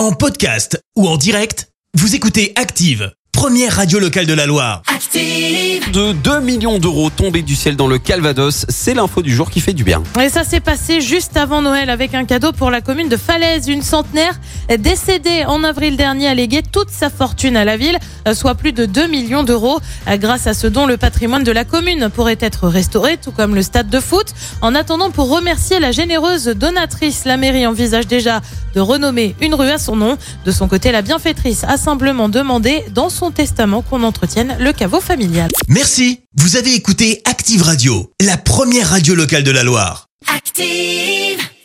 En podcast ou en direct, vous écoutez Active, première radio locale de la Loire. Active. de 2 millions d'euros tombés du ciel dans le Calvados. C'est l'info du jour qui fait du bien. Et ça s'est passé juste avant Noël avec un cadeau pour la commune de Falaise. Une centenaire décédée en avril dernier a légué toute sa fortune à la ville, soit plus de 2 millions d'euros. Grâce à ce don, le patrimoine de la commune pourrait être restauré, tout comme le stade de foot. En attendant, pour remercier la généreuse donatrice, la mairie envisage déjà de renommer une rue à son nom. De son côté, la bienfaitrice a simplement demandé dans son testament qu'on entretienne le caveau familial. Merci, vous avez écouté Active Radio, la première radio locale de la Loire. Active.